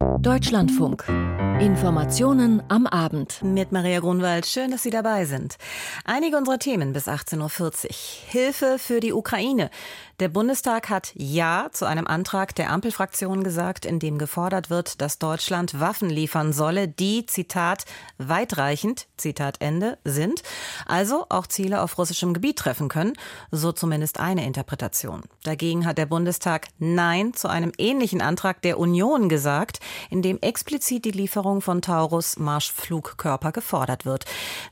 Deutschlandfunk. Informationen am Abend. Mit Maria Grunwald. Schön, dass Sie dabei sind. Einige unserer Themen bis 18.40 Uhr. Hilfe für die Ukraine. Der Bundestag hat Ja zu einem Antrag der Ampelfraktion gesagt, in dem gefordert wird, dass Deutschland Waffen liefern solle, die, Zitat, weitreichend, Zitat Ende, sind, also auch Ziele auf russischem Gebiet treffen können, so zumindest eine Interpretation. Dagegen hat der Bundestag Nein zu einem ähnlichen Antrag der Union gesagt, in dem explizit die Lieferung von Taurus Marschflugkörper gefordert wird.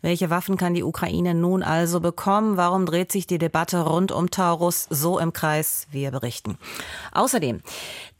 Welche Waffen kann die Ukraine nun also bekommen? Warum dreht sich die Debatte rund um Taurus so im Kreis, wir berichten. Außerdem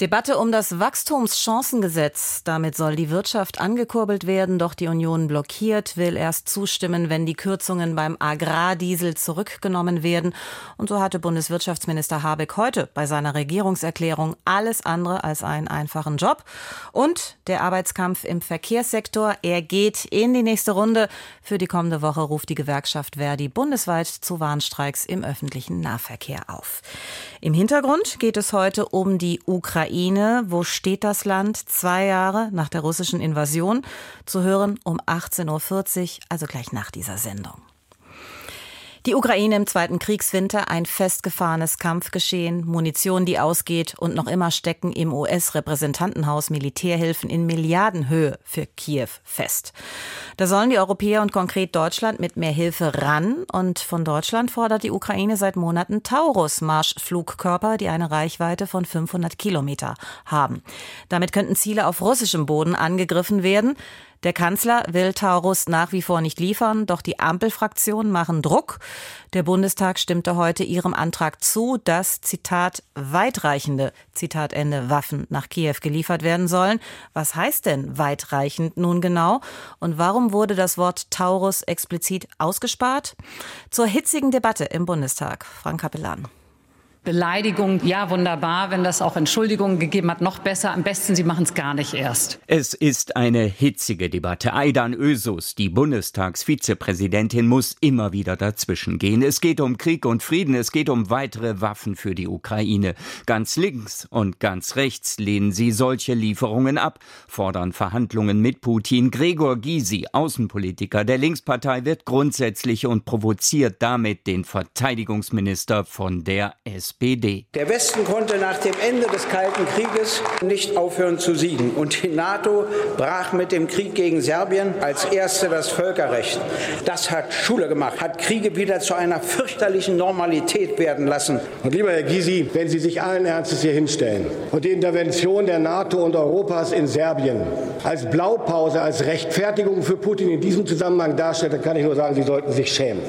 Debatte um das Wachstumschancengesetz. Damit soll die Wirtschaft angekurbelt werden, doch die Union blockiert, will erst zustimmen, wenn die Kürzungen beim Agrardiesel zurückgenommen werden. Und so hatte Bundeswirtschaftsminister Habeck heute bei seiner Regierungserklärung alles andere als einen einfachen Job. Und der Arbeitskampf im Verkehrssektor, er geht in die nächste Runde. Für die kommende Woche ruft die Gewerkschaft Verdi bundesweit zu Warnstreiks im öffentlichen Nahverkehr auf. Im Hintergrund geht es heute um die Ukraine. Wo steht das Land zwei Jahre nach der russischen Invasion? Zu hören um 18.40 Uhr, also gleich nach dieser Sendung. Die Ukraine im zweiten Kriegswinter, ein festgefahrenes Kampfgeschehen, Munition, die ausgeht und noch immer stecken im US-Repräsentantenhaus Militärhilfen in Milliardenhöhe für Kiew fest. Da sollen die Europäer und konkret Deutschland mit mehr Hilfe ran und von Deutschland fordert die Ukraine seit Monaten Taurus-Marschflugkörper, die eine Reichweite von 500 Kilometer haben. Damit könnten Ziele auf russischem Boden angegriffen werden. Der Kanzler will Taurus nach wie vor nicht liefern, doch die Ampelfraktionen machen Druck. Der Bundestag stimmte heute ihrem Antrag zu, dass, Zitat, weitreichende, Zitat Ende, Waffen nach Kiew geliefert werden sollen. Was heißt denn weitreichend nun genau? Und warum wurde das Wort Taurus explizit ausgespart? Zur hitzigen Debatte im Bundestag. Frank Kapellan. Beleidigung, ja wunderbar, wenn das auch Entschuldigungen gegeben hat, noch besser. Am besten, Sie machen es gar nicht erst. Es ist eine hitzige Debatte. Aidan Ösus, die Bundestagsvizepräsidentin, muss immer wieder dazwischen gehen. Es geht um Krieg und Frieden, es geht um weitere Waffen für die Ukraine. Ganz links und ganz rechts lehnen sie solche Lieferungen ab, fordern Verhandlungen mit Putin. Gregor Gysi, Außenpolitiker der Linkspartei, wird grundsätzlich und provoziert damit den Verteidigungsminister von der SPD. SPD. Der Westen konnte nach dem Ende des Kalten Krieges nicht aufhören zu siegen. Und die NATO brach mit dem Krieg gegen Serbien als erste das Völkerrecht. Das hat Schule gemacht, hat Kriege wieder zu einer fürchterlichen Normalität werden lassen. Und lieber Herr Gysi, wenn Sie sich allen Ernstes hier hinstellen und die Intervention der NATO und Europas in Serbien als Blaupause, als Rechtfertigung für Putin in diesem Zusammenhang darstellen, dann kann ich nur sagen, Sie sollten sich schämen.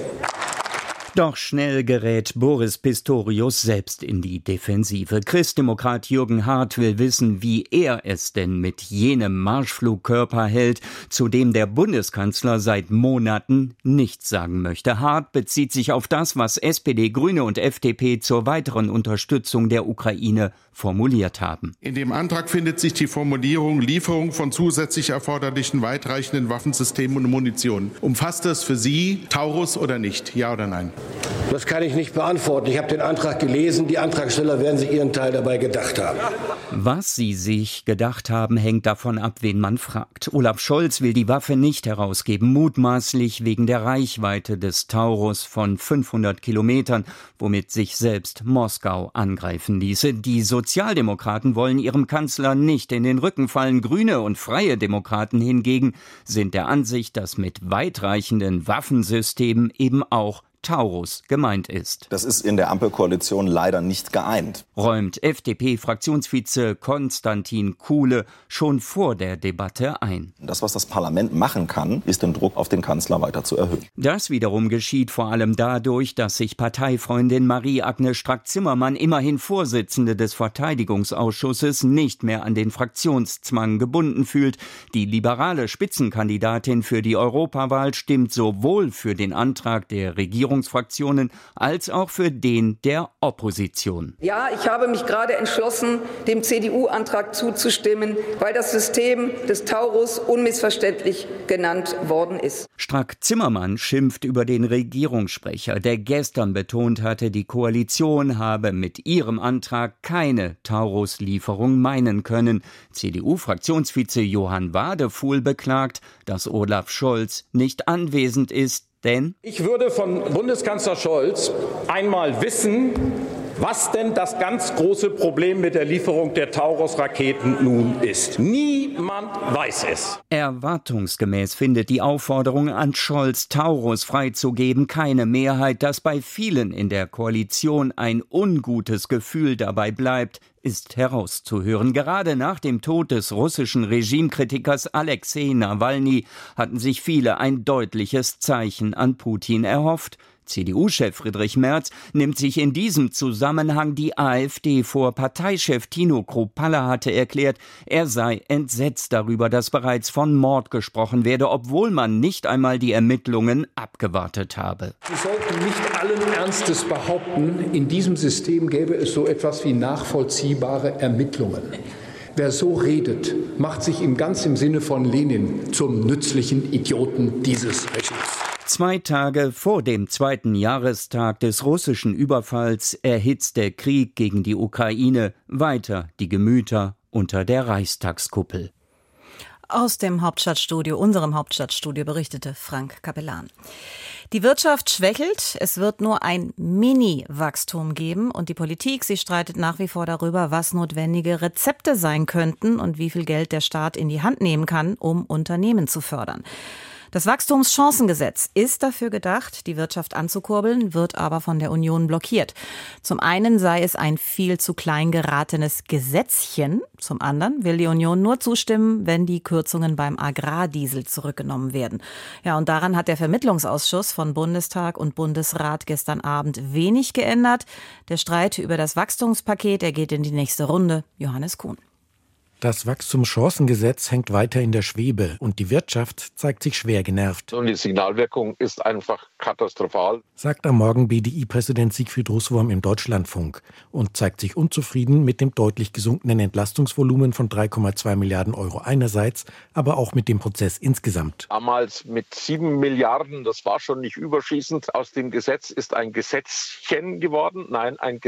Doch schnell gerät Boris Pistorius selbst in die Defensive. Christdemokrat Jürgen Hart will wissen, wie er es denn mit jenem Marschflugkörper hält, zu dem der Bundeskanzler seit Monaten nichts sagen möchte. Hart bezieht sich auf das, was SPD, Grüne und FDP zur weiteren Unterstützung der Ukraine formuliert haben. In dem Antrag findet sich die Formulierung Lieferung von zusätzlich erforderlichen weitreichenden Waffensystemen und Munition. Umfasst das für Sie Taurus oder nicht? Ja oder nein? Das kann ich nicht beantworten. Ich habe den Antrag gelesen. Die Antragsteller werden sich ihren Teil dabei gedacht haben. Was sie sich gedacht haben, hängt davon ab, wen man fragt. Olaf Scholz will die Waffe nicht herausgeben, mutmaßlich wegen der Reichweite des Taurus von 500 Kilometern, womit sich selbst Moskau angreifen ließe. Die Sozialdemokraten wollen ihrem Kanzler nicht in den Rücken fallen. Grüne und freie Demokraten hingegen sind der Ansicht, dass mit weitreichenden Waffensystemen eben auch Taurus gemeint ist. Das ist in der Ampelkoalition leider nicht geeint. Räumt FDP-Fraktionsvize Konstantin Kuhle schon vor der Debatte ein. Das, was das Parlament machen kann, ist den Druck auf den Kanzler weiter zu erhöhen. Das wiederum geschieht vor allem dadurch, dass sich Parteifreundin Marie-Agnes Strack-Zimmermann, immerhin Vorsitzende des Verteidigungsausschusses, nicht mehr an den Fraktionszwang gebunden fühlt. Die liberale Spitzenkandidatin für die Europawahl stimmt sowohl für den Antrag der Regierung Regierungsfraktionen als auch für den der Opposition. Ja, ich habe mich gerade entschlossen, dem CDU-Antrag zuzustimmen, weil das System des Taurus unmissverständlich genannt worden ist. Strack Zimmermann schimpft über den Regierungssprecher, der gestern betont hatte, die Koalition habe mit ihrem Antrag keine Taurus-Lieferung meinen können. CDU-Fraktionsvize Johann Wadefuhl beklagt, dass Olaf Scholz nicht anwesend ist, denn ich würde von Bundeskanzler Scholz einmal wissen, was denn das ganz große Problem mit der Lieferung der Taurus-Raketen nun ist. Niemand weiß es. Erwartungsgemäß findet die Aufforderung an Scholz, Taurus freizugeben, keine Mehrheit, dass bei vielen in der Koalition ein ungutes Gefühl dabei bleibt, ist herauszuhören. Gerade nach dem Tod des russischen Regimekritikers Alexei Nawalny hatten sich viele ein deutliches Zeichen an Putin erhofft. CDU-Chef Friedrich Merz nimmt sich in diesem Zusammenhang die AfD vor. Parteichef Tino Kruppalla hatte erklärt, er sei entsetzt darüber, dass bereits von Mord gesprochen werde, obwohl man nicht einmal die Ermittlungen abgewartet habe. Sie sollten nicht allen Ernstes behaupten, in diesem System gäbe es so etwas wie nachvollziehbare Ermittlungen. Wer so redet, macht sich im ganz im Sinne von Lenin zum nützlichen Idioten dieses Regimes. Zwei Tage vor dem zweiten Jahrestag des russischen Überfalls erhitzt der Krieg gegen die Ukraine weiter die Gemüter unter der Reichstagskuppel. Aus dem Hauptstadtstudio, unserem Hauptstadtstudio, berichtete Frank Kapellan. Die Wirtschaft schwächelt, es wird nur ein Mini-Wachstum geben und die Politik, sie streitet nach wie vor darüber, was notwendige Rezepte sein könnten und wie viel Geld der Staat in die Hand nehmen kann, um Unternehmen zu fördern. Das Wachstumschancengesetz ist dafür gedacht, die Wirtschaft anzukurbeln, wird aber von der Union blockiert. Zum einen sei es ein viel zu klein geratenes Gesetzchen, zum anderen will die Union nur zustimmen, wenn die Kürzungen beim Agrardiesel zurückgenommen werden. Ja, und daran hat der Vermittlungsausschuss von Bundestag und Bundesrat gestern Abend wenig geändert. Der Streit über das Wachstumspaket, er geht in die nächste Runde. Johannes Kuhn. Das Wachstumschancengesetz hängt weiter in der Schwebe und die Wirtschaft zeigt sich schwer genervt. Und die Signalwirkung ist einfach katastrophal, sagt am Morgen BDI-Präsident Siegfried Russwurm im Deutschlandfunk und zeigt sich unzufrieden mit dem deutlich gesunkenen Entlastungsvolumen von 3,2 Milliarden Euro einerseits, aber auch mit dem Prozess insgesamt. Damals mit sieben Milliarden, das war schon nicht überschießend. Aus dem Gesetz ist ein Gesetzchen geworden, nein, ein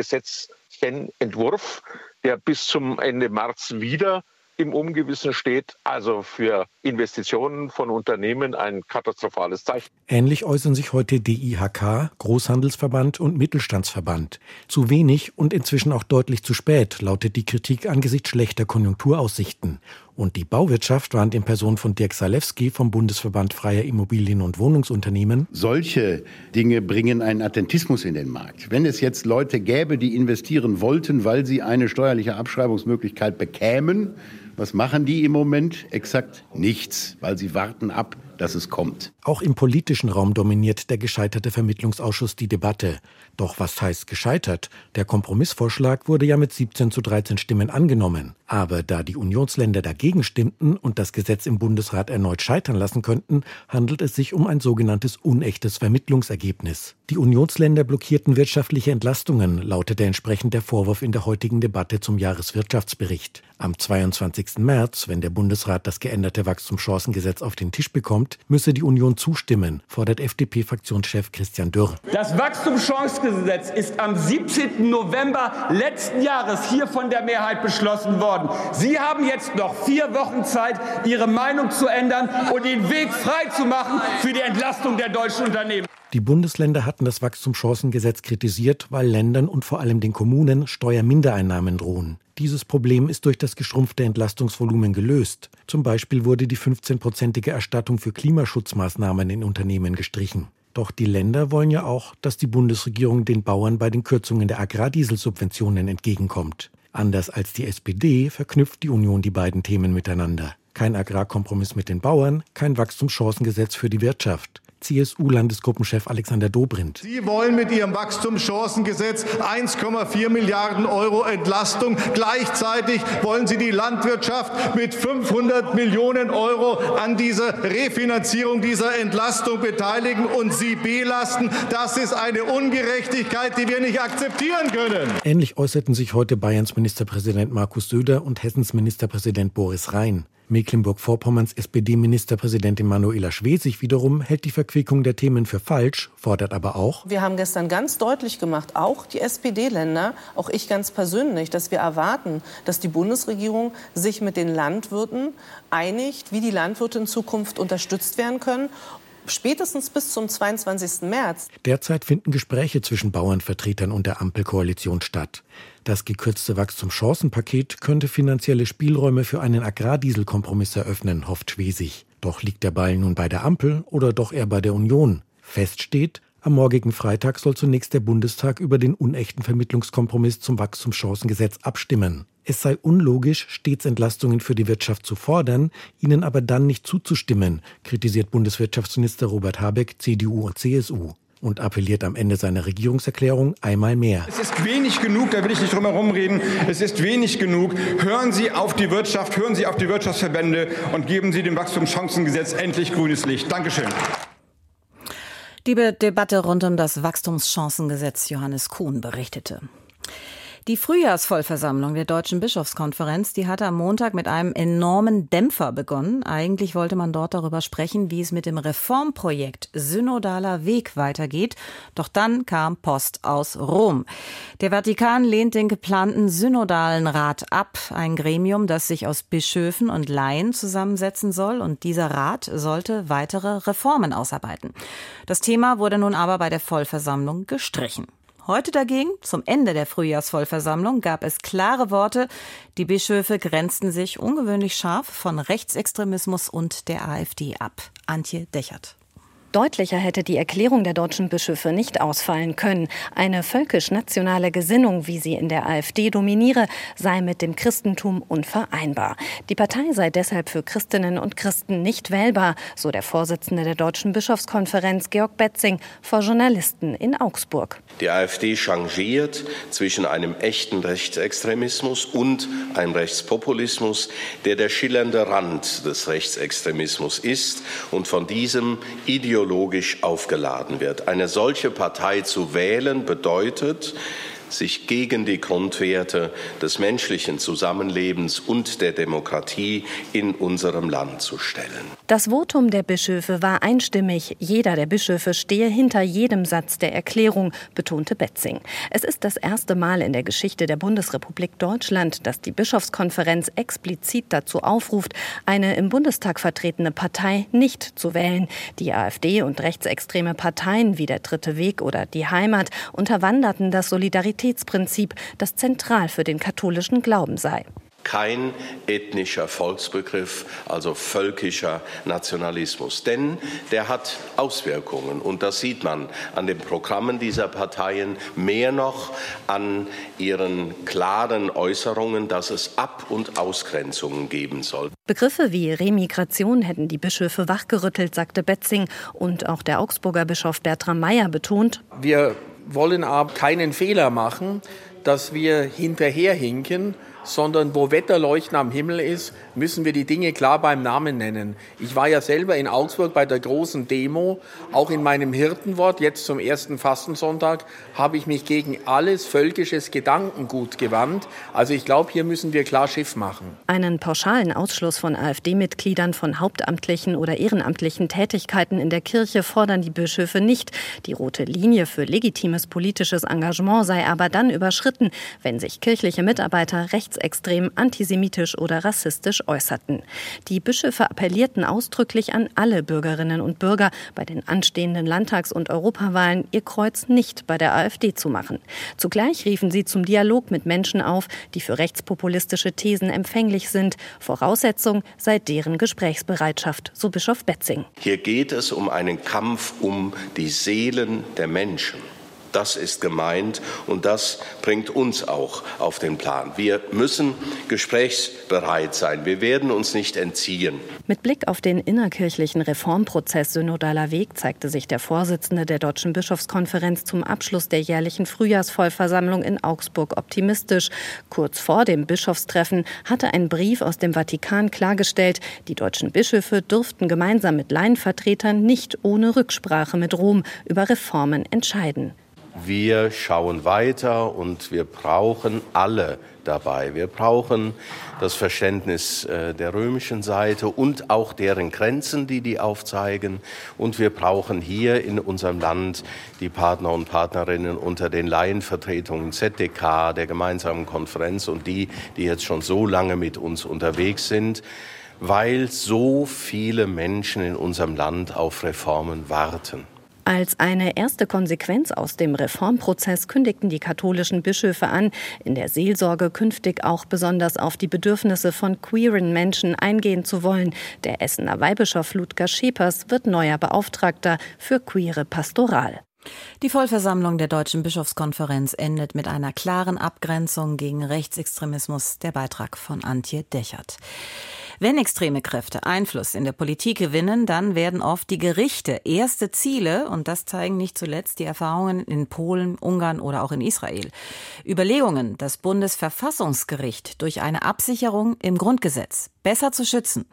Gesetzchenentwurf der bis zum Ende März wieder im Ungewissen steht. Also für Investitionen von Unternehmen ein katastrophales Zeichen. Ähnlich äußern sich heute DIHK, Großhandelsverband und Mittelstandsverband. Zu wenig und inzwischen auch deutlich zu spät lautet die Kritik angesichts schlechter Konjunkturaussichten. Und die Bauwirtschaft warnt in Person von Dirk Salewski vom Bundesverband Freier Immobilien- und Wohnungsunternehmen. Solche Dinge bringen einen Attentismus in den Markt. Wenn es jetzt Leute gäbe, die investieren wollten, weil sie eine steuerliche Abschreibungsmöglichkeit bekämen, was machen die im Moment? Exakt nichts, weil sie warten ab, dass es kommt. Auch im politischen Raum dominiert der gescheiterte Vermittlungsausschuss die Debatte. Doch was heißt gescheitert? Der Kompromissvorschlag wurde ja mit 17 zu 13 Stimmen angenommen. Aber da die Unionsländer dagegen stimmten und das Gesetz im Bundesrat erneut scheitern lassen könnten, handelt es sich um ein sogenanntes unechtes Vermittlungsergebnis. Die Unionsländer blockierten wirtschaftliche Entlastungen, lautete entsprechend der Vorwurf in der heutigen Debatte zum Jahreswirtschaftsbericht. Am 22. März, wenn der Bundesrat das geänderte Wachstumschancengesetz auf den Tisch bekommt, müsse die Union zustimmen, fordert FDP-Fraktionschef Christian Dürr. Das Wachstumschancengesetz ist am 17. November letzten Jahres hier von der Mehrheit beschlossen worden. Sie haben jetzt noch vier Wochen Zeit, Ihre Meinung zu ändern und den Weg frei zu machen für die Entlastung der deutschen Unternehmen. Die Bundesländer hatten das Wachstumschancengesetz kritisiert, weil Ländern und vor allem den Kommunen Steuermindereinnahmen drohen. Dieses Problem ist durch das geschrumpfte Entlastungsvolumen gelöst. Zum Beispiel wurde die 15-prozentige Erstattung für Klimaschutzmaßnahmen in Unternehmen gestrichen. Doch die Länder wollen ja auch, dass die Bundesregierung den Bauern bei den Kürzungen der Agrardieselsubventionen entgegenkommt. Anders als die SPD verknüpft die Union die beiden Themen miteinander. Kein Agrarkompromiss mit den Bauern, kein Wachstumschancengesetz für die Wirtschaft. CSU-Landesgruppenchef Alexander Dobrindt. Sie wollen mit Ihrem Wachstumschancengesetz 1,4 Milliarden Euro Entlastung. Gleichzeitig wollen Sie die Landwirtschaft mit 500 Millionen Euro an dieser Refinanzierung dieser Entlastung beteiligen und sie belasten. Das ist eine Ungerechtigkeit, die wir nicht akzeptieren können. Ähnlich äußerten sich heute Bayerns Ministerpräsident Markus Söder und Hessens Ministerpräsident Boris Rhein. Mecklenburg-Vorpommerns SPD-Ministerpräsidentin Manuela Schwesig wiederum hält die Verquickung der Themen für falsch, fordert aber auch. Wir haben gestern ganz deutlich gemacht, auch die SPD-Länder, auch ich ganz persönlich, dass wir erwarten, dass die Bundesregierung sich mit den Landwirten einigt, wie die Landwirte in Zukunft unterstützt werden können spätestens bis zum 22. März. Derzeit finden Gespräche zwischen Bauernvertretern und der Ampelkoalition statt. Das gekürzte Wachstumschancenpaket könnte finanzielle Spielräume für einen Agrardieselkompromiss eröffnen, hofft Schwesig. Doch liegt der Ball nun bei der Ampel oder doch eher bei der Union? Fest steht, am morgigen Freitag soll zunächst der Bundestag über den unechten Vermittlungskompromiss zum Wachstumschancengesetz abstimmen. Es sei unlogisch, stets Entlastungen für die Wirtschaft zu fordern, ihnen aber dann nicht zuzustimmen, kritisiert Bundeswirtschaftsminister Robert Habeck, CDU und CSU und appelliert am Ende seiner Regierungserklärung einmal mehr. Es ist wenig genug, da will ich nicht drum herum reden, es ist wenig genug. Hören Sie auf die Wirtschaft, hören Sie auf die Wirtschaftsverbände und geben Sie dem Wachstumschancengesetz endlich grünes Licht. Dankeschön. Die Debatte rund um das Wachstumschancengesetz Johannes Kuhn berichtete. Die Frühjahrsvollversammlung der Deutschen Bischofskonferenz, die hatte am Montag mit einem enormen Dämpfer begonnen. Eigentlich wollte man dort darüber sprechen, wie es mit dem Reformprojekt Synodaler Weg weitergeht. Doch dann kam Post aus Rom. Der Vatikan lehnt den geplanten Synodalen Rat ab, ein Gremium, das sich aus Bischöfen und Laien zusammensetzen soll. Und dieser Rat sollte weitere Reformen ausarbeiten. Das Thema wurde nun aber bei der Vollversammlung gestrichen. Heute dagegen, zum Ende der Frühjahrsvollversammlung, gab es klare Worte. Die Bischöfe grenzten sich ungewöhnlich scharf von Rechtsextremismus und der AfD ab. Antje Dechert. Deutlicher hätte die Erklärung der deutschen Bischöfe nicht ausfallen können. Eine völkisch-nationale Gesinnung, wie sie in der AfD dominiere, sei mit dem Christentum unvereinbar. Die Partei sei deshalb für Christinnen und Christen nicht wählbar, so der Vorsitzende der Deutschen Bischofskonferenz Georg Betzing vor Journalisten in Augsburg. Die AfD changiert zwischen einem echten Rechtsextremismus und einem Rechtspopulismus, der der schillernde Rand des Rechtsextremismus ist und von diesem ideologischen ideologisch aufgeladen wird. Eine solche Partei zu wählen bedeutet, sich gegen die Grundwerte des menschlichen Zusammenlebens und der Demokratie in unserem Land zu stellen. Das Votum der Bischöfe war einstimmig. Jeder der Bischöfe stehe hinter jedem Satz der Erklärung, betonte Betzing. Es ist das erste Mal in der Geschichte der Bundesrepublik Deutschland, dass die Bischofskonferenz explizit dazu aufruft, eine im Bundestag vertretene Partei nicht zu wählen. Die AfD und rechtsextreme Parteien wie der Dritte Weg oder die Heimat unterwanderten das Solidaritätsbündnis Solidaritätsprinzip, das zentral für den katholischen Glauben sei kein ethnischer Volksbegriff, also völkischer Nationalismus. Denn der hat Auswirkungen und das sieht man an den Programmen dieser Parteien, mehr noch an ihren klaren Äußerungen, dass es Ab- und Ausgrenzungen geben soll. Begriffe wie Remigration hätten die Bischöfe wachgerüttelt, sagte Betzing und auch der Augsburger Bischof Bertram Meyer betont. Wir wollen aber keinen Fehler machen, dass wir hinterherhinken sondern wo Wetterleuchten am Himmel ist, müssen wir die Dinge klar beim Namen nennen. Ich war ja selber in Augsburg bei der großen Demo. Auch in meinem Hirtenwort, jetzt zum ersten Fastensonntag, habe ich mich gegen alles völkisches Gedankengut gewandt. Also ich glaube, hier müssen wir klar Schiff machen. Einen pauschalen Ausschluss von AfD-Mitgliedern von hauptamtlichen oder ehrenamtlichen Tätigkeiten in der Kirche fordern die Bischöfe nicht. Die rote Linie für legitimes politisches Engagement sei aber dann überschritten, wenn sich kirchliche Mitarbeiter rechts rechtsextrem, antisemitisch oder rassistisch äußerten. Die Bischöfe appellierten ausdrücklich an alle Bürgerinnen und Bürger, bei den anstehenden Landtags- und Europawahlen ihr Kreuz nicht bei der AfD zu machen. Zugleich riefen sie zum Dialog mit Menschen auf, die für rechtspopulistische Thesen empfänglich sind. Voraussetzung sei deren Gesprächsbereitschaft, so Bischof Betzing. Hier geht es um einen Kampf um die Seelen der Menschen. Das ist gemeint und das bringt uns auch auf den Plan. Wir müssen gesprächsbereit sein. Wir werden uns nicht entziehen. Mit Blick auf den innerkirchlichen Reformprozess Synodaler Weg zeigte sich der Vorsitzende der Deutschen Bischofskonferenz zum Abschluss der jährlichen Frühjahrsvollversammlung in Augsburg optimistisch. Kurz vor dem Bischofstreffen hatte ein Brief aus dem Vatikan klargestellt, die deutschen Bischöfe dürften gemeinsam mit Laienvertretern nicht ohne Rücksprache mit Rom über Reformen entscheiden. Wir schauen weiter und wir brauchen alle dabei. Wir brauchen das Verständnis äh, der römischen Seite und auch deren Grenzen, die die aufzeigen. Und wir brauchen hier in unserem Land die Partner und Partnerinnen unter den Laienvertretungen ZDK, der gemeinsamen Konferenz und die, die jetzt schon so lange mit uns unterwegs sind weil so viele Menschen in unserem Land auf Reformen warten. Als eine erste Konsequenz aus dem Reformprozess kündigten die katholischen Bischöfe an, in der Seelsorge künftig auch besonders auf die Bedürfnisse von queeren Menschen eingehen zu wollen. Der Essener Weihbischof Ludger Schepers wird neuer Beauftragter für queere Pastoral. Die Vollversammlung der Deutschen Bischofskonferenz endet mit einer klaren Abgrenzung gegen Rechtsextremismus, der Beitrag von Antje Dechert. Wenn extreme Kräfte Einfluss in der Politik gewinnen, dann werden oft die Gerichte erste Ziele, und das zeigen nicht zuletzt die Erfahrungen in Polen, Ungarn oder auch in Israel. Überlegungen, das Bundesverfassungsgericht durch eine Absicherung im Grundgesetz besser zu schützen,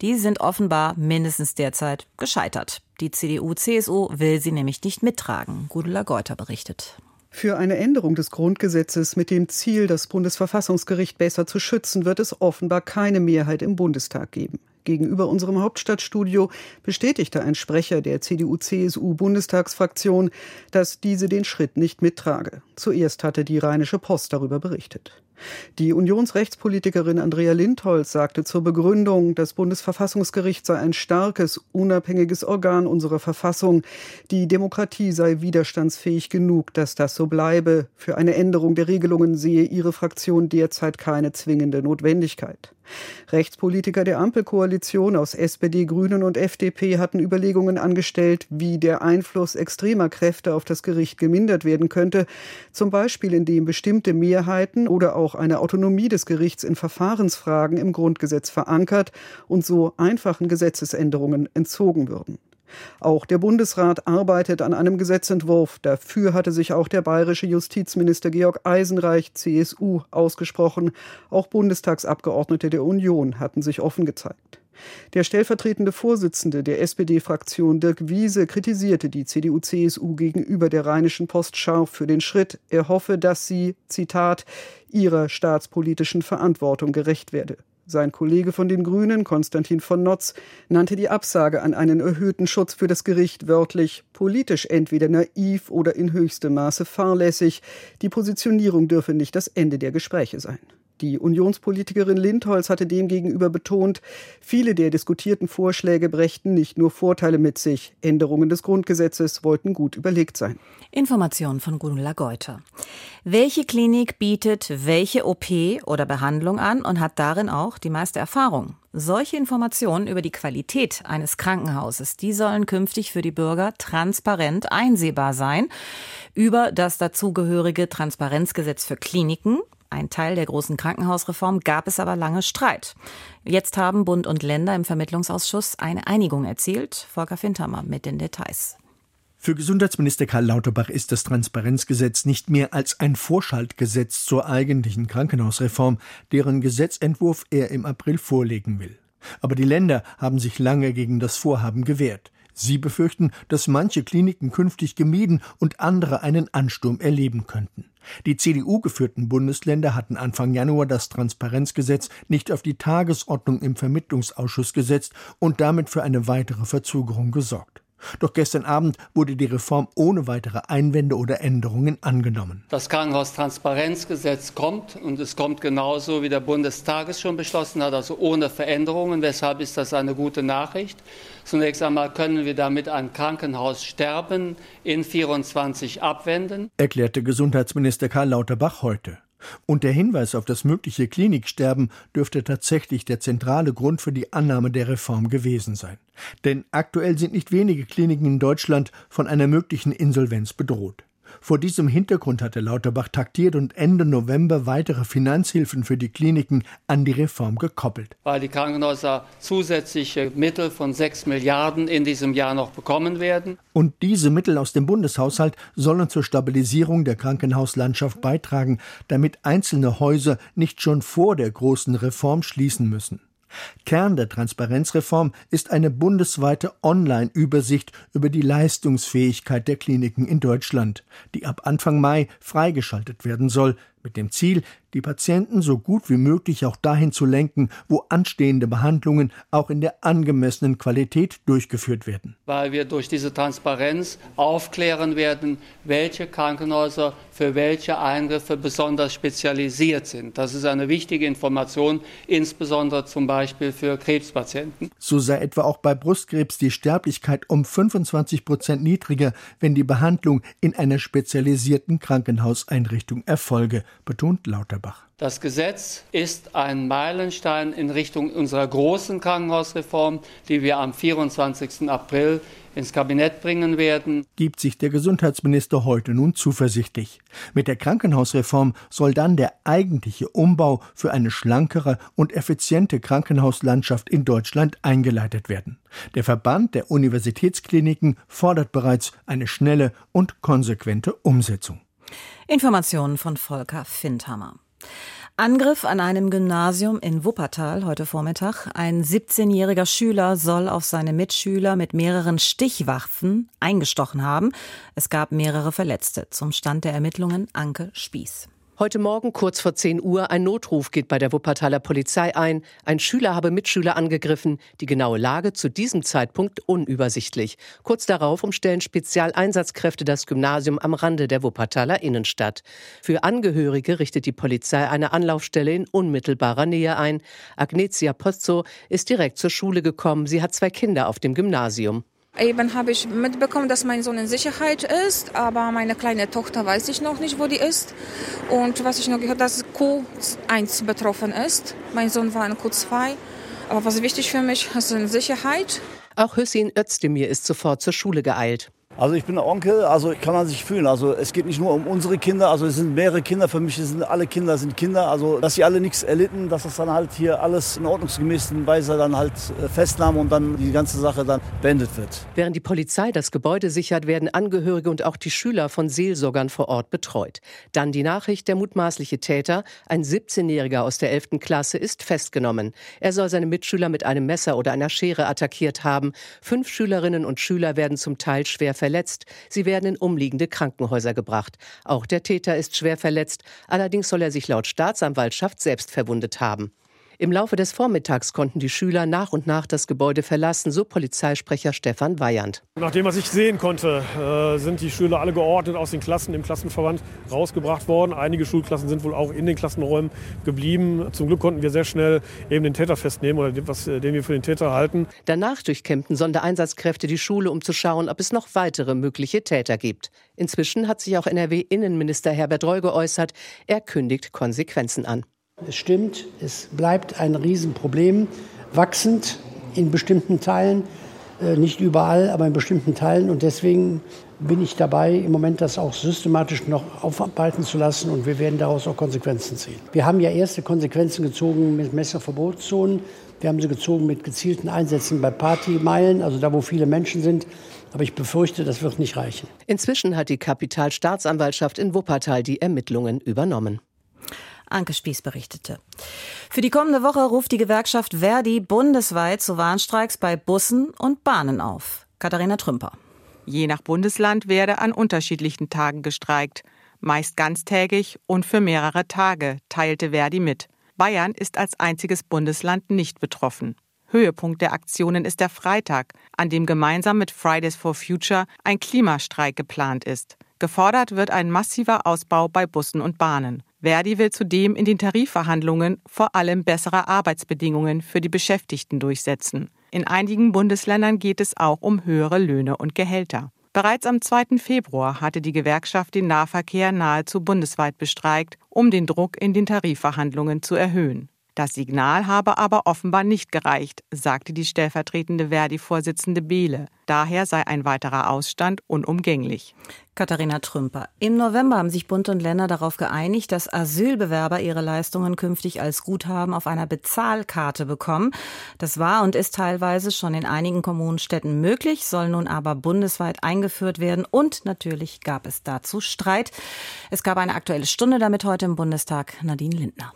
die sind offenbar mindestens derzeit gescheitert. Die CDU-CSU will sie nämlich nicht mittragen. Gudula Geuter berichtet. Für eine Änderung des Grundgesetzes mit dem Ziel, das Bundesverfassungsgericht besser zu schützen, wird es offenbar keine Mehrheit im Bundestag geben. Gegenüber unserem Hauptstadtstudio bestätigte ein Sprecher der CDU-CSU-Bundestagsfraktion, dass diese den Schritt nicht mittrage. Zuerst hatte die Rheinische Post darüber berichtet. Die Unionsrechtspolitikerin Andrea Lindholz sagte zur Begründung, das Bundesverfassungsgericht sei ein starkes, unabhängiges Organ unserer Verfassung. Die Demokratie sei widerstandsfähig genug, dass das so bleibe. Für eine Änderung der Regelungen sehe ihre Fraktion derzeit keine zwingende Notwendigkeit. Rechtspolitiker der Ampelkoalition aus SPD, Grünen und FDP hatten Überlegungen angestellt, wie der Einfluss extremer Kräfte auf das Gericht gemindert werden könnte, zum Beispiel indem bestimmte Mehrheiten oder auch eine Autonomie des Gerichts in Verfahrensfragen im Grundgesetz verankert und so einfachen Gesetzesänderungen entzogen würden. Auch der Bundesrat arbeitet an einem Gesetzentwurf. Dafür hatte sich auch der bayerische Justizminister Georg Eisenreich, CSU, ausgesprochen. Auch Bundestagsabgeordnete der Union hatten sich offen gezeigt. Der stellvertretende Vorsitzende der SPD-Fraktion Dirk Wiese kritisierte die CDU-CSU gegenüber der Rheinischen Post scharf für den Schritt. Er hoffe, dass sie, Zitat, ihrer staatspolitischen Verantwortung gerecht werde. Sein Kollege von den Grünen, Konstantin von Notz, nannte die Absage an einen erhöhten Schutz für das Gericht wörtlich politisch entweder naiv oder in höchstem Maße fahrlässig. Die Positionierung dürfe nicht das Ende der Gespräche sein. Die Unionspolitikerin Lindholz hatte demgegenüber betont, viele der diskutierten Vorschläge brächten nicht nur Vorteile mit sich. Änderungen des Grundgesetzes wollten gut überlegt sein. Information von Gunula Geuter. Welche Klinik bietet welche OP oder Behandlung an und hat darin auch die meiste Erfahrung? Solche Informationen über die Qualität eines Krankenhauses, die sollen künftig für die Bürger transparent einsehbar sein. Über das dazugehörige Transparenzgesetz für Kliniken ein Teil der großen Krankenhausreform gab es aber lange Streit. Jetzt haben Bund und Länder im Vermittlungsausschuss eine Einigung erzielt. Volker Fintermer mit den Details. Für Gesundheitsminister Karl Lauterbach ist das Transparenzgesetz nicht mehr als ein Vorschaltgesetz zur eigentlichen Krankenhausreform, deren Gesetzentwurf er im April vorlegen will. Aber die Länder haben sich lange gegen das Vorhaben gewehrt. Sie befürchten, dass manche Kliniken künftig gemieden und andere einen Ansturm erleben könnten. Die CDU-geführten Bundesländer hatten Anfang Januar das Transparenzgesetz nicht auf die Tagesordnung im Vermittlungsausschuss gesetzt und damit für eine weitere Verzögerung gesorgt. Doch gestern Abend wurde die Reform ohne weitere Einwände oder Änderungen angenommen. Das Krankenhaustransparenzgesetz kommt und es kommt genauso, wie der Bundestag es schon beschlossen hat, also ohne Veränderungen. Weshalb ist das eine gute Nachricht? Zunächst einmal können wir damit ein Krankenhaussterben in 24 abwenden, erklärte Gesundheitsminister Karl Lauterbach heute. Und der Hinweis auf das mögliche Kliniksterben dürfte tatsächlich der zentrale Grund für die Annahme der Reform gewesen sein. Denn aktuell sind nicht wenige Kliniken in Deutschland von einer möglichen Insolvenz bedroht. Vor diesem Hintergrund hatte Lauterbach taktiert und Ende November weitere Finanzhilfen für die Kliniken an die Reform gekoppelt. Weil die Krankenhäuser zusätzliche Mittel von 6 Milliarden in diesem Jahr noch bekommen werden. Und diese Mittel aus dem Bundeshaushalt sollen zur Stabilisierung der Krankenhauslandschaft beitragen, damit einzelne Häuser nicht schon vor der großen Reform schließen müssen. Kern der Transparenzreform ist eine bundesweite Online-Übersicht über die Leistungsfähigkeit der Kliniken in Deutschland, die ab Anfang Mai freigeschaltet werden soll, mit dem Ziel, die Patienten so gut wie möglich auch dahin zu lenken, wo anstehende Behandlungen auch in der angemessenen Qualität durchgeführt werden. Weil wir durch diese Transparenz aufklären werden, welche Krankenhäuser für welche Eingriffe besonders spezialisiert sind. Das ist eine wichtige Information, insbesondere zum Beispiel für Krebspatienten. So sei etwa auch bei Brustkrebs die Sterblichkeit um 25 Prozent niedriger, wenn die Behandlung in einer spezialisierten Krankenhauseinrichtung erfolge betont Lauterbach. Das Gesetz ist ein Meilenstein in Richtung unserer großen Krankenhausreform, die wir am 24. April ins Kabinett bringen werden. Gibt sich der Gesundheitsminister heute nun zuversichtlich. Mit der Krankenhausreform soll dann der eigentliche Umbau für eine schlankere und effiziente Krankenhauslandschaft in Deutschland eingeleitet werden. Der Verband der Universitätskliniken fordert bereits eine schnelle und konsequente Umsetzung. Informationen von Volker Findhammer. Angriff an einem Gymnasium in Wuppertal heute Vormittag. Ein 17-jähriger Schüler soll auf seine Mitschüler mit mehreren Stichwaffen eingestochen haben. Es gab mehrere Verletzte. Zum Stand der Ermittlungen Anke Spieß. Heute Morgen kurz vor 10 Uhr ein Notruf geht bei der Wuppertaler Polizei ein. Ein Schüler habe Mitschüler angegriffen. Die genaue Lage zu diesem Zeitpunkt unübersichtlich. Kurz darauf umstellen Spezialeinsatzkräfte das Gymnasium am Rande der Wuppertaler Innenstadt. Für Angehörige richtet die Polizei eine Anlaufstelle in unmittelbarer Nähe ein. Agnetia Pozzo ist direkt zur Schule gekommen. Sie hat zwei Kinder auf dem Gymnasium. Eben habe ich mitbekommen, dass mein Sohn in Sicherheit ist, aber meine kleine Tochter weiß ich noch nicht, wo die ist. Und was ich noch gehört, dass Q1 betroffen ist. Mein Sohn war in Q2. Aber was wichtig für mich ist in Sicherheit. Auch Hüssin Özdemir ist sofort zur Schule geeilt. Also ich bin Onkel, also kann man sich fühlen. Also es geht nicht nur um unsere Kinder, also es sind mehrere Kinder. Für mich sind alle Kinder sind Kinder. Also dass sie alle nichts erlitten, dass das dann halt hier alles in ordnungsgemäßen Weise dann halt äh, festnahmen und dann die ganze Sache dann beendet wird. Während die Polizei das Gebäude sichert, werden Angehörige und auch die Schüler von Seelsorgern vor Ort betreut. Dann die Nachricht, der mutmaßliche Täter, ein 17-Jähriger aus der 11. Klasse, ist festgenommen. Er soll seine Mitschüler mit einem Messer oder einer Schere attackiert haben. Fünf Schülerinnen und Schüler werden zum Teil schwer verletzt verletzt. Sie werden in umliegende Krankenhäuser gebracht. Auch der Täter ist schwer verletzt. Allerdings soll er sich laut Staatsanwaltschaft selbst verwundet haben. Im Laufe des Vormittags konnten die Schüler nach und nach das Gebäude verlassen, so Polizeisprecher Stefan Weyand. Nach dem, was ich sehen konnte, äh, sind die Schüler alle geordnet aus den Klassen im Klassenverband rausgebracht worden. Einige Schulklassen sind wohl auch in den Klassenräumen geblieben. Zum Glück konnten wir sehr schnell eben den Täter festnehmen oder was, äh, den wir für den Täter halten. Danach durchkämmten Sondereinsatzkräfte die Schule, um zu schauen, ob es noch weitere mögliche Täter gibt. Inzwischen hat sich auch NRW-Innenminister Herbert Reul geäußert. Er kündigt Konsequenzen an. Es stimmt, es bleibt ein Riesenproblem, wachsend in bestimmten Teilen, äh, nicht überall, aber in bestimmten Teilen. Und deswegen bin ich dabei, im Moment das auch systematisch noch aufarbeiten zu lassen und wir werden daraus auch Konsequenzen ziehen. Wir haben ja erste Konsequenzen gezogen mit Messerverbotszonen. Wir haben sie gezogen mit gezielten Einsätzen bei Partymeilen, also da, wo viele Menschen sind. Aber ich befürchte, das wird nicht reichen. Inzwischen hat die Kapitalstaatsanwaltschaft in Wuppertal die Ermittlungen übernommen. Anke Spieß berichtete. Für die kommende Woche ruft die Gewerkschaft Verdi bundesweit zu Warnstreiks bei Bussen und Bahnen auf. Katharina Trümper. Je nach Bundesland werde an unterschiedlichen Tagen gestreikt, meist ganztägig und für mehrere Tage, teilte Verdi mit. Bayern ist als einziges Bundesland nicht betroffen. Höhepunkt der Aktionen ist der Freitag, an dem gemeinsam mit Fridays for Future ein Klimastreik geplant ist. Gefordert wird ein massiver Ausbau bei Bussen und Bahnen. Verdi will zudem in den Tarifverhandlungen vor allem bessere Arbeitsbedingungen für die Beschäftigten durchsetzen. In einigen Bundesländern geht es auch um höhere Löhne und Gehälter. Bereits am 2. Februar hatte die Gewerkschaft den Nahverkehr nahezu bundesweit bestreikt, um den Druck in den Tarifverhandlungen zu erhöhen. Das Signal habe aber offenbar nicht gereicht, sagte die stellvertretende Verdi-Vorsitzende Behle. Daher sei ein weiterer Ausstand unumgänglich. Katharina Trümper. Im November haben sich Bund und Länder darauf geeinigt, dass Asylbewerber ihre Leistungen künftig als Guthaben auf einer Bezahlkarte bekommen. Das war und ist teilweise schon in einigen Kommunenstädten möglich, soll nun aber bundesweit eingeführt werden. Und natürlich gab es dazu Streit. Es gab eine aktuelle Stunde damit heute im Bundestag. Nadine Lindner.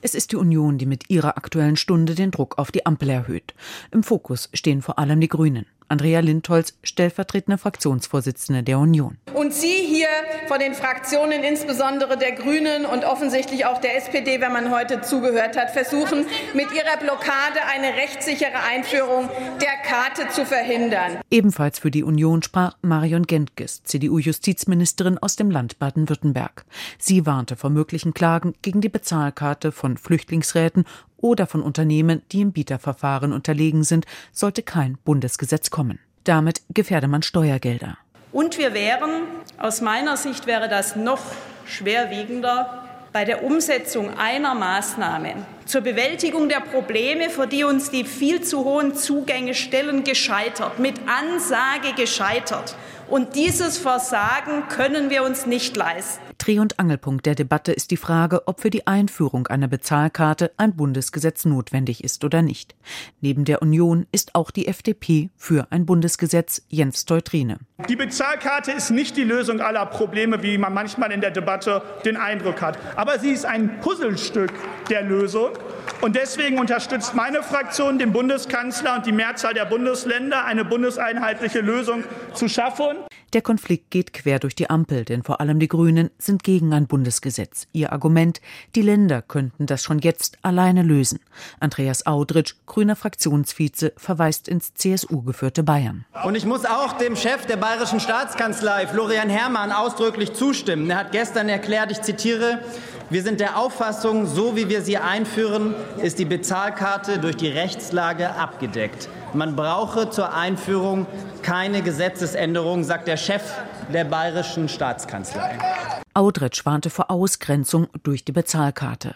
Es ist die Union, die mit ihrer aktuellen Stunde den Druck auf die Ampel erhöht. Im Fokus stehen vor allem die Grünen. Andrea Lindholz, stellvertretende Fraktionsvorsitzende der Union. Und Sie hier von den Fraktionen, insbesondere der Grünen und offensichtlich auch der SPD, wenn man heute zugehört hat, versuchen mit ihrer Blockade eine rechtssichere Einführung der Karte zu verhindern. Ebenfalls für die Union sprach Marion Gentges, CDU-Justizministerin aus dem Land Baden-Württemberg. Sie warnte vor möglichen Klagen gegen die Bezahlkarte von Flüchtlingsräten oder von Unternehmen, die im Bieterverfahren unterlegen sind, sollte kein Bundesgesetz kommen. Damit gefährde man Steuergelder. Und wir wären, aus meiner Sicht wäre das noch schwerwiegender, bei der Umsetzung einer Maßnahme zur Bewältigung der Probleme, für die uns die viel zu hohen Zugänge stellen, gescheitert, mit Ansage gescheitert. Und dieses Versagen können wir uns nicht leisten. Dreh- und Angelpunkt der Debatte ist die Frage, ob für die Einführung einer Bezahlkarte ein Bundesgesetz notwendig ist oder nicht. Neben der Union ist auch die FDP für ein Bundesgesetz Jens Teutrine. Die Bezahlkarte ist nicht die Lösung aller Probleme, wie man manchmal in der Debatte den Eindruck hat. Aber sie ist ein Puzzlestück der Lösung. Und deswegen unterstützt meine Fraktion den Bundeskanzler und die Mehrzahl der Bundesländer, eine bundeseinheitliche Lösung zu schaffen. Der Konflikt geht quer durch die Ampel, denn vor allem die Grünen sind gegen ein Bundesgesetz. Ihr Argument, die Länder könnten das schon jetzt alleine lösen. Andreas Audritsch, grüner Fraktionsvize, verweist ins CSU-geführte Bayern. Und ich muss auch dem Chef der bayerischen Staatskanzlei, Florian Herrmann, ausdrücklich zustimmen. Er hat gestern erklärt, ich zitiere, wir sind der Auffassung, so wie wir sie einführen, ist die Bezahlkarte durch die Rechtslage abgedeckt. Man brauche zur Einführung keine Gesetzesänderung, sagt der Chef der bayerischen Staatskanzlei. Audretsch warnte vor Ausgrenzung durch die Bezahlkarte.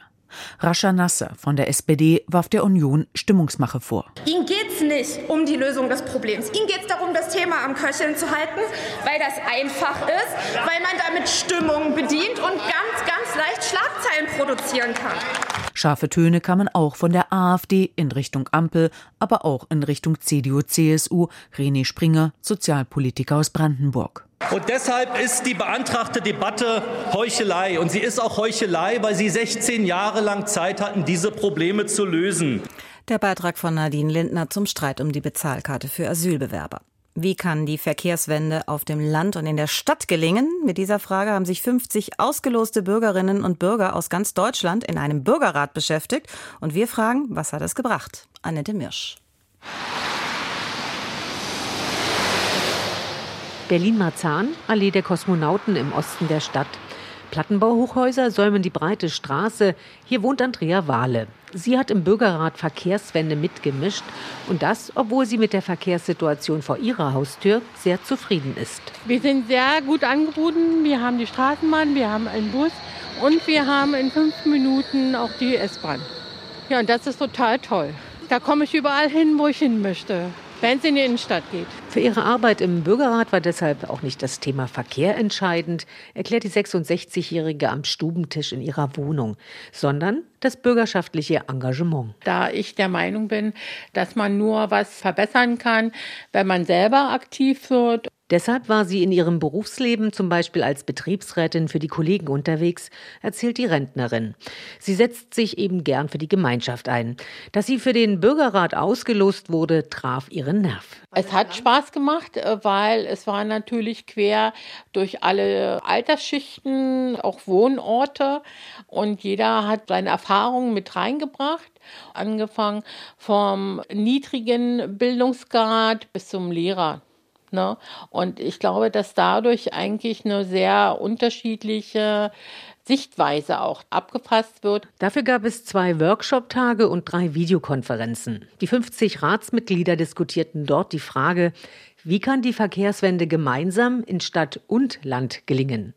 Rascha Nasser von der SPD warf der Union Stimmungsmache vor. Ihnen geht es nicht um die Lösung des Problems. Ihnen geht es darum, das Thema am Köcheln zu halten, weil das einfach ist, weil man damit Stimmung bedient und Schlagzeilen produzieren kann. Scharfe Töne kamen auch von der AfD in Richtung Ampel, aber auch in Richtung CDU-CSU. René Springer, Sozialpolitiker aus Brandenburg. Und deshalb ist die beantragte Debatte Heuchelei. Und sie ist auch Heuchelei, weil Sie 16 Jahre lang Zeit hatten, diese Probleme zu lösen. Der Beitrag von Nadine Lindner zum Streit um die Bezahlkarte für Asylbewerber. Wie kann die Verkehrswende auf dem Land und in der Stadt gelingen? Mit dieser Frage haben sich 50 ausgeloste Bürgerinnen und Bürger aus ganz Deutschland in einem Bürgerrat beschäftigt. Und wir fragen, was hat es gebracht? Annette Mirsch. Berlin-Marzahn, Allee der Kosmonauten im Osten der Stadt. Plattenbauhochhäuser säumen die breite Straße. Hier wohnt Andrea Wahle. Sie hat im Bürgerrat Verkehrswende mitgemischt und das, obwohl sie mit der Verkehrssituation vor ihrer Haustür sehr zufrieden ist. Wir sind sehr gut angeboten. Wir haben die Straßenbahn, wir haben einen Bus und wir haben in fünf Minuten auch die S-Bahn. Ja, und das ist total toll. Da komme ich überall hin, wo ich hin möchte wenn es in die Innenstadt geht. Für ihre Arbeit im Bürgerrat war deshalb auch nicht das Thema Verkehr entscheidend, erklärt die 66-Jährige am Stubentisch in ihrer Wohnung, sondern das bürgerschaftliche Engagement. Da ich der Meinung bin, dass man nur was verbessern kann, wenn man selber aktiv wird Deshalb war sie in ihrem Berufsleben zum Beispiel als Betriebsrätin für die Kollegen unterwegs, erzählt die Rentnerin. Sie setzt sich eben gern für die Gemeinschaft ein. Dass sie für den Bürgerrat ausgelost wurde, traf ihren Nerv. Es hat Spaß gemacht, äh, weil es war natürlich quer durch alle Altersschichten, auch Wohnorte und jeder hat seine Erfahrungen mit reingebracht angefangen vom niedrigen Bildungsgrad bis zum Lehrer. Ne? Und ich glaube, dass dadurch eigentlich eine sehr unterschiedliche Sichtweise auch abgefasst wird. Dafür gab es zwei Workshop-Tage und drei Videokonferenzen. Die 50 Ratsmitglieder diskutierten dort die Frage, wie kann die Verkehrswende gemeinsam in Stadt und Land gelingen?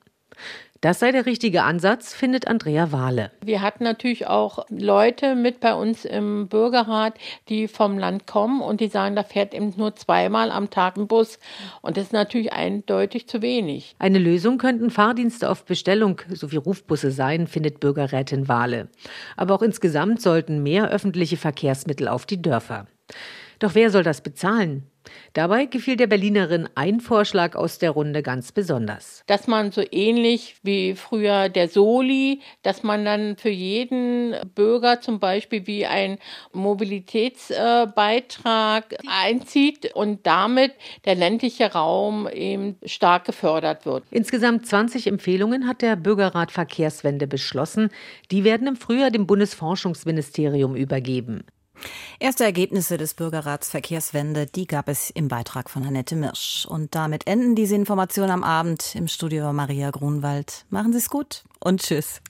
Das sei der richtige Ansatz, findet Andrea Wahle. Wir hatten natürlich auch Leute mit bei uns im Bürgerrat, die vom Land kommen und die sagen, da fährt eben nur zweimal am Tag ein Bus. Und das ist natürlich eindeutig zu wenig. Eine Lösung könnten Fahrdienste auf Bestellung sowie Rufbusse sein, findet Bürgerrätin Wahle. Aber auch insgesamt sollten mehr öffentliche Verkehrsmittel auf die Dörfer. Doch wer soll das bezahlen? Dabei gefiel der Berlinerin ein Vorschlag aus der Runde ganz besonders. Dass man so ähnlich wie früher der Soli, dass man dann für jeden Bürger zum Beispiel wie ein Mobilitätsbeitrag einzieht und damit der ländliche Raum eben stark gefördert wird. Insgesamt 20 Empfehlungen hat der Bürgerrat Verkehrswende beschlossen. Die werden im Frühjahr dem Bundesforschungsministerium übergeben. Erste Ergebnisse des Bürgerrats Verkehrswende, die gab es im Beitrag von Annette Mirsch. Und damit enden diese Informationen am Abend. Im Studio Maria Grunwald. Machen Sie es gut und tschüss.